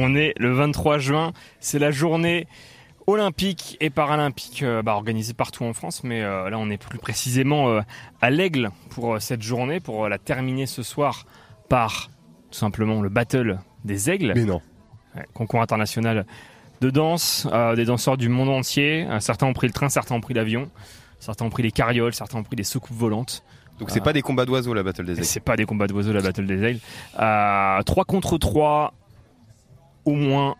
On est le 23 juin, c'est la journée olympique et paralympique euh, bah, organisée partout en France, mais euh, là on est plus précisément euh, à l'Aigle pour euh, cette journée, pour euh, la terminer ce soir par tout simplement le battle des aigles, Mais non. Ouais, concours international de danse, euh, des danseurs du monde entier. Euh, certains ont pris le train, certains ont pris l'avion, certains ont pris les carrioles, certains ont pris les soucoupes volantes. Donc c'est pas des combats d'oiseaux la battle des aigles. c'est pas des combats d'oiseaux la battle des aigles. Euh, 3 contre 3, au moins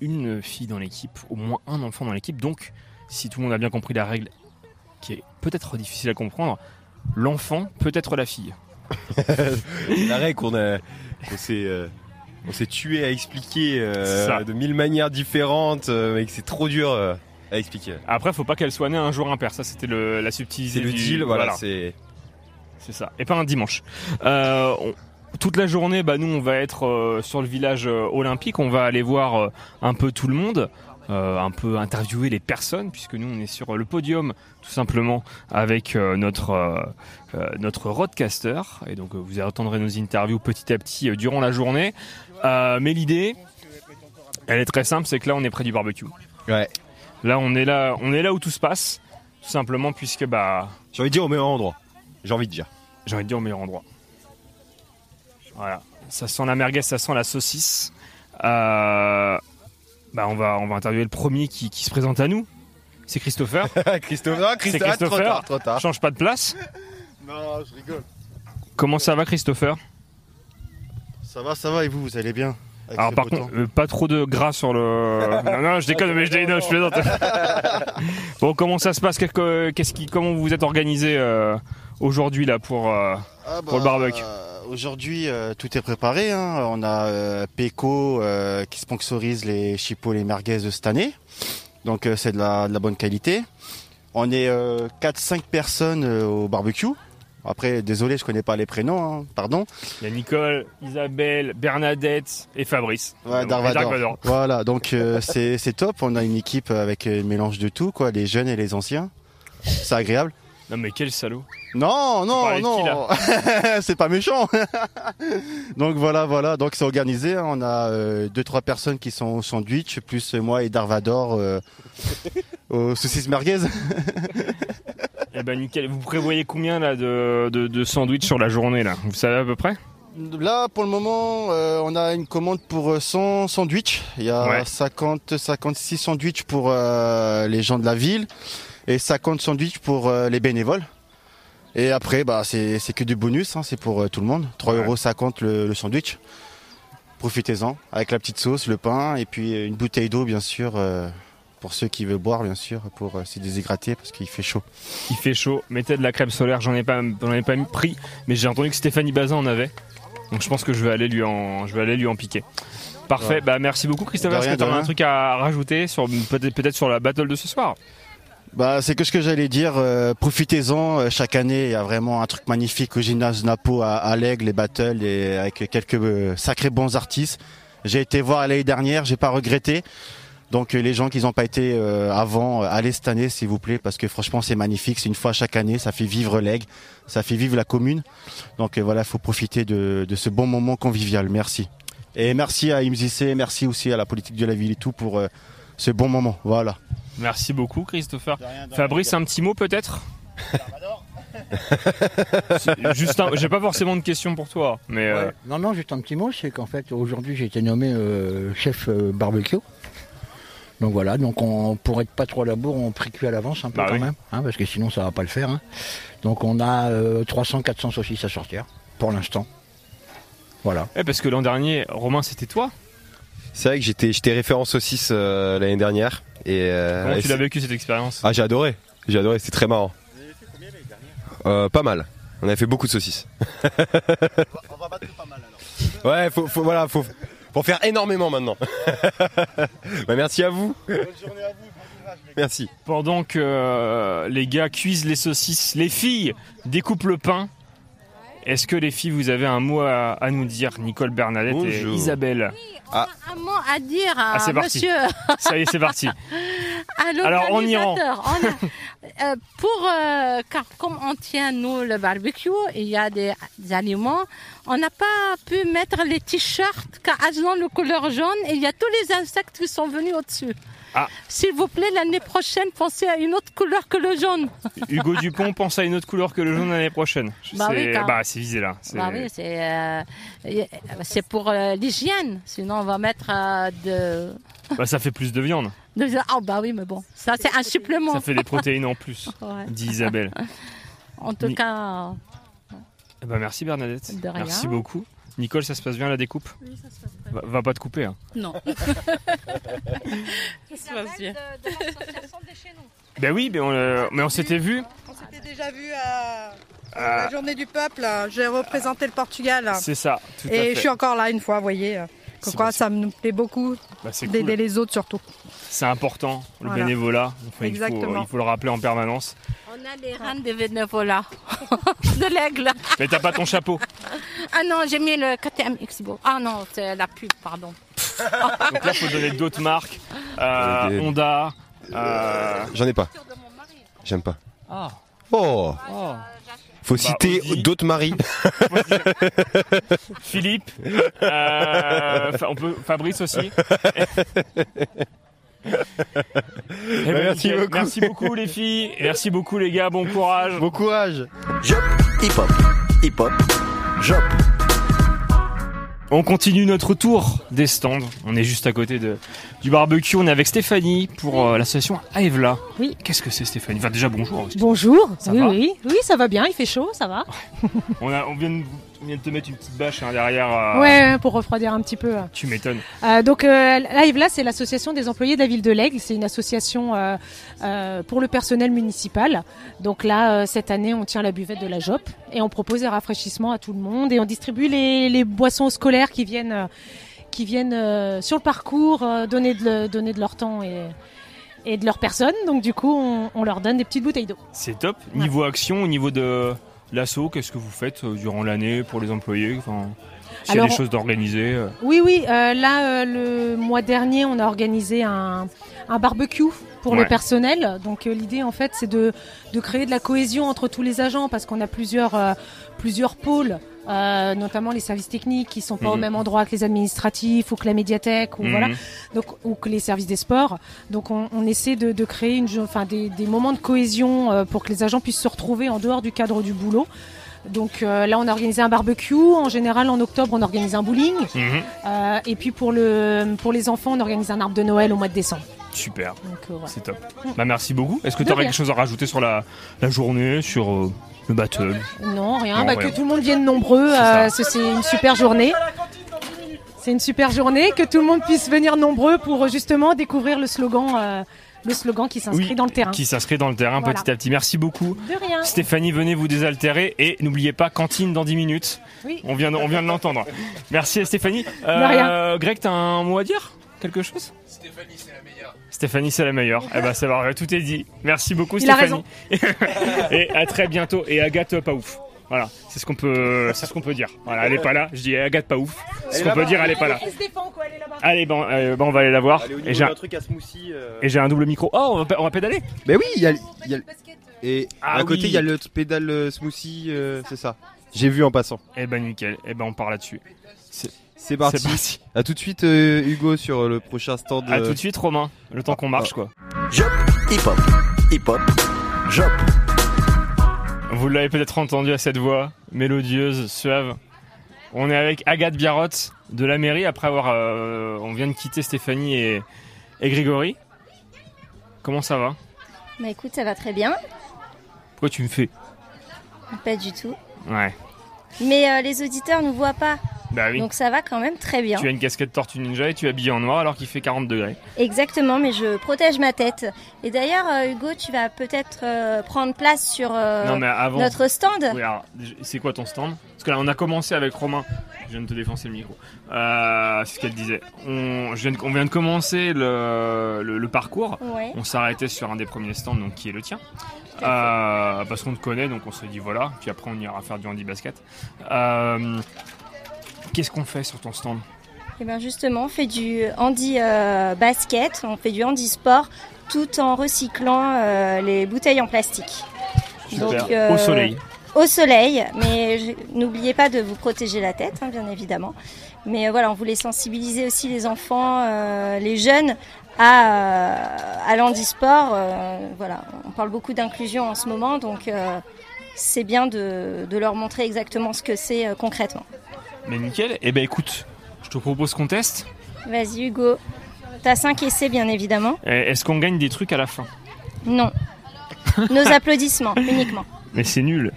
une fille dans l'équipe, au moins un enfant dans l'équipe. Donc, si tout le monde a bien compris la règle, qui est peut-être difficile à comprendre, l'enfant peut être la fille. La règle qu'on a, on s'est, euh, on s'est tué à expliquer euh, de mille manières différentes, euh, mais que c'est trop dur euh, à expliquer. Après, faut pas qu'elle soit née un jour impair. Ça, c'était le- la subtilité. C'est le du- deal, voilà, c'est. C'est ça. Et pas un dimanche. On- toute la journée, bah, nous, on va être euh, sur le village euh, olympique. On va aller voir euh, un peu tout le monde, un peu interviewer les personnes, puisque nous, on est sur le podium, tout simplement, avec notre notre roadcaster. Et donc, vous entendrez nos interviews petit à petit durant la journée. Mais l'idée, elle est très simple, c'est que là, on est près du barbecue. Ouais. Là, on est là, on est là où tout se passe, tout simplement, puisque bah, J'ai envie de dire au meilleur endroit. J'ai envie de dire. j'ai envie de dire au meilleur endroit. Voilà, ça sent la merguez, ça sent la saucisse. Euh, bah on va on va interviewer le premier qui, qui se présente à nous. C'est Christopher. Trop Christopher. tard, trop tard. Change pas de place. Non, je rigole. Comment ça va Christopher? Ça va, ça va, et vous, vous allez bien? Alors par contre, euh, pas trop de gras sur le. non non, je déconne, mais je déconne, je plaisante. bon, comment ça se passe? Qu'est-ce qui, comment vous vous êtes organisé euh, aujourd'hui là pour euh, Ah Pour le barbecue? Aujourd'hui, euh, tout est préparé. hein. On a euh, Peco euh, qui sponsorise les chipots, les merguez de cette année. Donc euh, c'est de la, de la bonne qualité. On est euh, 4-5 personnes au barbecue. Après, désolé, je connais pas les prénoms, hein, pardon. Il y a Nicole, Isabelle, Bernadette et Fabrice. Ouais, Darvador. Voilà, donc c'est c'est top. On a une équipe avec un mélange de tout, quoi, les jeunes et les anciens. C'est agréable. Non mais quel salaud. Non, non, non, c'est pas méchant. donc voilà, voilà, donc c'est organisé. hein. On a euh, deux, trois personnes qui sont au sandwich, plus moi et Darvador euh, aux saucisses merguez. Eh ben nickel. Vous prévoyez combien là de, de, de sandwichs sur la journée là? Vous savez à peu près? Là, pour le moment, euh, on a une commande pour euh, 100 sandwichs. Il y a Ouais. 50, 56 sandwichs pour euh, les gens de la ville et 50 sandwichs pour euh, les bénévoles. Et après, bah, c'est que du bonus, hein, c'est pour euh, tout le monde. 3,50 Ouais. euros le, le sandwich. Profitez-en avec la petite sauce, le pain et puis euh, une bouteille d'eau, bien sûr, pour ceux qui veulent boire, bien sûr, pour euh, se déshydrater parce qu'il fait chaud. Il fait chaud. Mettez de la crème solaire. J'en ai pas, j'en ai pas pris, mais j'ai entendu que Stéphanie Bazin en avait. Donc je pense que je vais aller lui en, je vais aller lui en piquer. Parfait. Ouais. Bah merci beaucoup Christopher. Est-ce que tu de un truc à rajouter sur peut-être peut-être sur la battle de ce soir? Bah, c'est que ce que j'allais dire. euh, profitez-en. euh, chaque année, il y a vraiment un truc magnifique au gymnase Napo à, à l'Aigle, les battles, et avec quelques euh, sacrés bons artistes. J'ai été voir l'année dernière, j'ai pas regretté. Donc euh, les gens qui n'ont pas été euh, avant, allez cette année s'il vous plaît, parce que franchement c'est magnifique. C'est une fois chaque année, ça fait vivre l'Aigle, ça fait vivre la commune. Donc voilà, il faut profiter de, de ce bon moment convivial. Merci. Et merci à IMZC, merci aussi à la politique de la ville et tout pour euh, ce bon moment. Voilà. Merci beaucoup Christopher. Fabrice, un petit mot peut-être C'est Juste un- j'ai pas forcément de questions pour toi, mais euh. Non, non, juste un petit mot, c'est qu'en fait, aujourd'hui, j'ai été nommé euh, chef euh, barbecue. Donc voilà, donc on, pour être pas trop à la bourre, on précuit à l'avance un peu Bah quand oui. même, hein, parce que sinon ça va pas le faire. hein. Donc on a 300-400 saucisses à sortir, pour l'instant. Voilà. eh, parce que l'an dernier, Romain, c'était toi. C'est vrai que j'étais, j'étais référent saucisse euh, l'année dernière. Et, euh, Comment et tu l'as vécu cette expérience? Ah, j'ai adoré. J'ai adoré, c'était très marrant. Euh, pas mal. On a fait beaucoup de saucisses. On va battre pas mal alors. Ouais, faut, faut, voilà, faut, faut faire énormément maintenant. bah, merci à vous. Bonne journée à vous, bon courage. Merci. Pendant que euh, les gars cuisent les saucisses, les filles découpent le pain. Est-ce que les filles, vous avez un mot à, à nous dire, Nicole Bernadette et. Isabelle? Ah. Un mot à dire à Ah, c'est parti. monsieur, Ça y est, c'est parti. à Alors, en Iran. l'organisateur. On a- euh, pour, euh, car comme on tient nous le barbecue, il y a des, des aliments, on n'a pas pu mettre les t-shirts car elles ont le couleur jaune et il y a tous les insectes qui sont venus au-dessus. Ah. S'il vous plaît, l'année prochaine, pensez à une autre couleur que le jaune. Hugo Dupont pense à une autre couleur que le jaune l'année prochaine. Bah C'est bah, c'est visé là. C'est- Bah oui, c'est euh, pour euh, l'hygiène. Sinon, on va mettre euh, de, bah, ça fait plus de viande. de- Ah bah oui, mais bon, ça c'est un supplément. Ça fait des protéines en plus, Ouais. dit Isabelle. En tout Ni- cas, Eh ben, merci Bernadette. De rien. Merci beaucoup. Nicole, ça se passe bien la découpe? Oui, ça se passe va, va pas te couper. hein. bien. Non. ça se passe bien. Ben oui, mais on, euh, mais on s'était vu. On s'était déjà vu à, Ah. à la journée du peuple. J'ai représenté le Portugal. C'est ça, tout à Et fait. je suis encore là une fois, vous voyez. Ça me plaît beaucoup Bah, d'aider cool. les autres surtout. C'est important, le Voilà. bénévolat. Enfin, il, faut, Exactement. il faut le rappeler en permanence. on a les reines de bénévolat de l'aigle. Mais t'as pas ton chapeau. Ah non, j'ai mis le KTM Expo. Ah non, c'est la pub, pardon. Donc là, il faut donner d'autres marques. Euh, Des- Honda. euh, J'en ai pas. J'aime pas. Ah. Oh Faut Bah, citer d'autres maris. Philippe. euh, on peut, Fabrice aussi. Eh ben, Merci nickel. beaucoup. Merci beaucoup les filles. Merci beaucoup les gars. Bon courage. Bon courage Jop, hip-hop, hip-hop, Jop. On continue notre tour des stands. On est juste à côté de, du barbecue. On est avec Stéphanie pour euh, l'association Aevla. Oui. Qu'est-ce que c'est Stéphanie? Enfin déjà bonjour. Bonjour. Ça oui, va? oui, oui, ça va bien. Il fait chaud, ça va. On, a, on, vient de, on vient de te mettre une petite bâche hein, derrière. euh, Ouais, pour refroidir un petit peu. Tu m'étonnes. Euh, donc, euh, là, c'est l'association des employés de la ville de l'Aigle. C'est une association euh, euh, pour le personnel municipal. Donc là, euh, cette année, on tient la buvette de la JOP et on propose des rafraîchissements à tout le monde et on distribue les, les boissons scolaires qui viennent, euh, qui viennent euh, sur le parcours euh, donner, de, donner de leur temps et, et de leur personne. Donc du coup, on, on leur donne des petites bouteilles d'eau. C'est top. Niveau action, au niveau de l'assaut, qu'est-ce que vous faites euh, durant l'année pour les employés? Enfin, S'il y a des choses d'organiser. euh, Oui, oui. euh, là, euh, le mois dernier, on a organisé un, un barbecue pour Ouais. le personnel. Donc, euh, l'idée, en fait, c'est de, de créer de la cohésion entre tous les agents parce qu'on a plusieurs, euh, plusieurs pôles. euh, notamment les services techniques qui sont pas au Mhm. même endroit que les administratifs ou que la médiathèque ou mhm. voilà donc ou que les services des sports donc on, on essaie de, de créer une enfin des, des moments de cohésion euh, pour que les agents puissent se retrouver en dehors du cadre du boulot donc euh, là on a organisé un barbecue en général en octobre on organise un bowling Mhm. euh, et puis pour, le, pour les enfants, on organise un arbre de Noël au mois de décembre. Super, euh, c'est top. Bah merci beaucoup. Est-ce que tu aurais quelque chose à rajouter sur la, la journée, sur le battle? Non, rien. Non, bah, rien. Que tout le monde vienne nombreux. C'est une super journée. C'est une super journée. Que tout le monde puisse venir nombreux pour justement découvrir le slogan, le slogan qui s'inscrit Oui, dans le terrain. Qui s'inscrit dans le terrain Voilà. petit à petit. Merci beaucoup. De rien. Stéphanie, venez vous désaltérer et n'oubliez pas cantine dans 10 minutes. Oui. On vient de, on vient de l'entendre. Merci Stéphanie. rien. Greg, t'as un mot à dire? Quelque chose? Stéphanie, c'est la meilleure. Stéphanie, c'est la meilleure. eh ben, ça va, tout est dit. Merci beaucoup, Il a Stéphanie. et à très bientôt. Et Agathe, pas ouf. Voilà, c'est ce qu'on peut, c'est ce qu'on peut dire. Voilà, elle est pas là. Je dis Agathe, pas ouf. C'est ce qu'on peut dire, elle est pas là. Allez, ben, euh, ben, on va aller la voir. Allez, Et j'ai, un- truc à smoothie. euh, et j'ai un double micro. Oh, on va, on va pédaler. Mais oui, il y a, y a- Et Ah à côté, il y a le pédale euh, smoothie, euh, c'est ça. J'ai vu en passant. Eh ben nickel. Eh ben on part là-dessus. C'est parti. C'est parti. À tout de suite, euh, Hugo, sur le prochain stand. À euh, tout de suite, Romain. Le temps qu'on marche, quoi. Jop, hip-hop, hip-hop, Jop. Vous l'avez peut-être entendu à cette voix mélodieuse, suave. On est avec Agathe Biarrot de la mairie après avoir. euh, on vient de quitter Stéphanie et, et Grégory. Comment ça va? Bah écoute, ça va très bien. Pourquoi tu me fais? Pas du tout. Ouais. Mais euh, les auditeurs ne voient pas. Bah oui. Donc ça va quand même très bien. Tu as une casquette Tortue Ninja et tu es habillé en noir alors qu'il fait 40 degrés. Exactement, mais je protège ma tête. Et d'ailleurs, euh, Hugo, tu vas peut-être euh, prendre place sur euh, non mais avant. notre stand. Oui, alors, déjà, c'est quoi ton stand? Parce que là, on a commencé avec Romain. Je viens de te défoncer le micro. Euh, c'est ce qu'elle disait. On, je viens de- on vient de commencer le, le- le parcours. Ouais. On s'est arrêté sur un des premiers stands, donc qui est le tien. Parce qu'on te connaît, donc on se dit voilà. Puis après, on ira faire du handi basket. Qu'est-ce qu'on fait sur ton stand? Et bien justement, on fait du handi euh, basket, on fait du handi sport tout en recyclant euh, les bouteilles en plastique. Super. euh, Au soleil. Au soleil, mais n'oubliez pas de vous protéger la tête, hein, bien évidemment. Mais voilà, on voulait sensibiliser aussi les enfants, les jeunes à, à l'handisport. voilà, on parle beaucoup d'inclusion en ce moment, donc c'est bien de, de leur montrer exactement ce que c'est concrètement. Mais nickel. Eh ben écoute, je te propose qu'on teste. Vas-y Hugo, t'as 5 essais bien évidemment. Eh, Est-ce qu'on gagne des trucs à la fin? Non. Nos applaudissements uniquement. Mais c'est nul.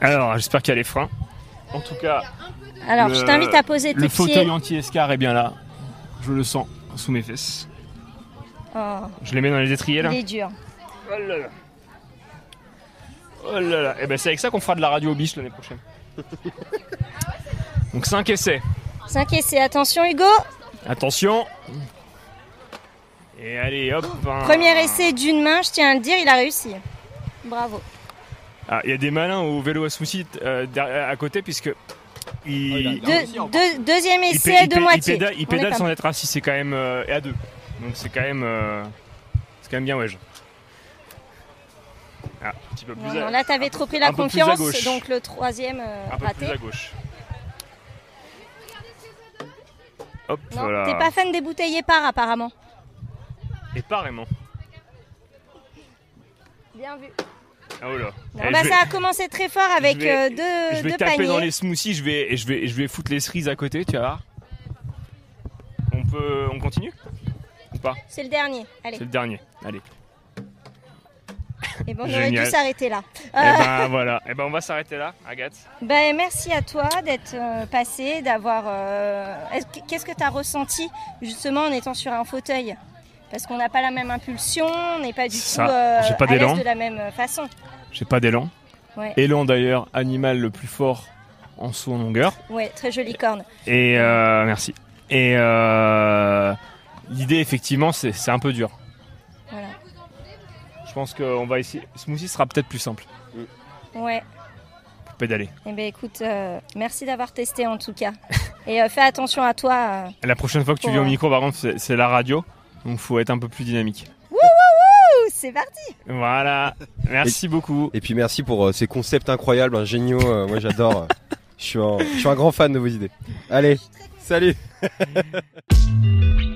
Alors, j'espère qu'il y a les freins. En tout cas, Alors, Le- je t'invite à poser tes le fauteuil pieds. anti-escar est bien là. Je le sens sous mes fesses. Oh, Je les mets dans les étriers là. il est dur. Oh là là. Oh là là. Et ben c'est avec ça qu'on fera de la radio biche l'année prochaine. Donc 5 essais. 5 essais, attention Hugo. Attention. Et allez, hop. un- Premier essai d'une main, je tiens à le dire, il a réussi. Bravo. Ah, il y a des malins au vélo à smoothie euh, derrière- à côté puisque il, deux- deuxième il essai il de il moitié. pédale, il pédale sans être assis, c'est quand même euh, et à deux. Donc c'est quand même euh, c'est quand même bien ouais. Ah, un petit peu plus Non, à, non, là, t'avais trop pris la confiance, donc le troisième euh, un peu raté. plus à gauche. Hop, Non, voilà. t'es pas fan des bouteilles épars apparemment. Vraiment. Bien vu. Ah, oh là. Eh, bah, vais- ça a commencé très fort avec je vais- euh, deux, je vais deux taper paniers. dans les smoothies, je vais, et je vais, je vais foutre les cerises à côté, tu vas voir. On peut, on continue? Ou pas? C'est le dernier. Allez. C'est le dernier. Allez. Et bon, on aurait dû s'arrêter là. Eh Euh, ben voilà. Eh ben on va s'arrêter là, Agathe. Ben, merci à toi d'être euh, passé, d'avoir. euh, est-ce que- Qu'est-ce que tu as ressenti justement en étant sur un fauteuil? Parce qu'on n'a pas la même impulsion, on n'est pas du tout euh, pas à de la même façon. J'ai pas d'élan. Ouais. Élan d'ailleurs, animal le plus fort en saut en longueur. Ouais, très jolie corne. Et euh, merci. Et euh, l'idée effectivement, c'est un peu dur. Je pense qu'on va essayer. Smoothie sera peut-être plus simple Ouais. pour pédaler. Eh ben écoute, euh, merci d'avoir testé en tout cas. Et euh, fais attention à toi. euh. La prochaine fois que tu viens au micro, par contre, c'est c'est la radio. Donc faut être un peu plus dynamique. Wouh, c'est parti. Voilà. Merci beaucoup. Et puis merci pour euh, ces concepts incroyables, hein, géniaux. euh, moi j'adore. je, suis un, je suis un grand fan de vos idées. Allez, salut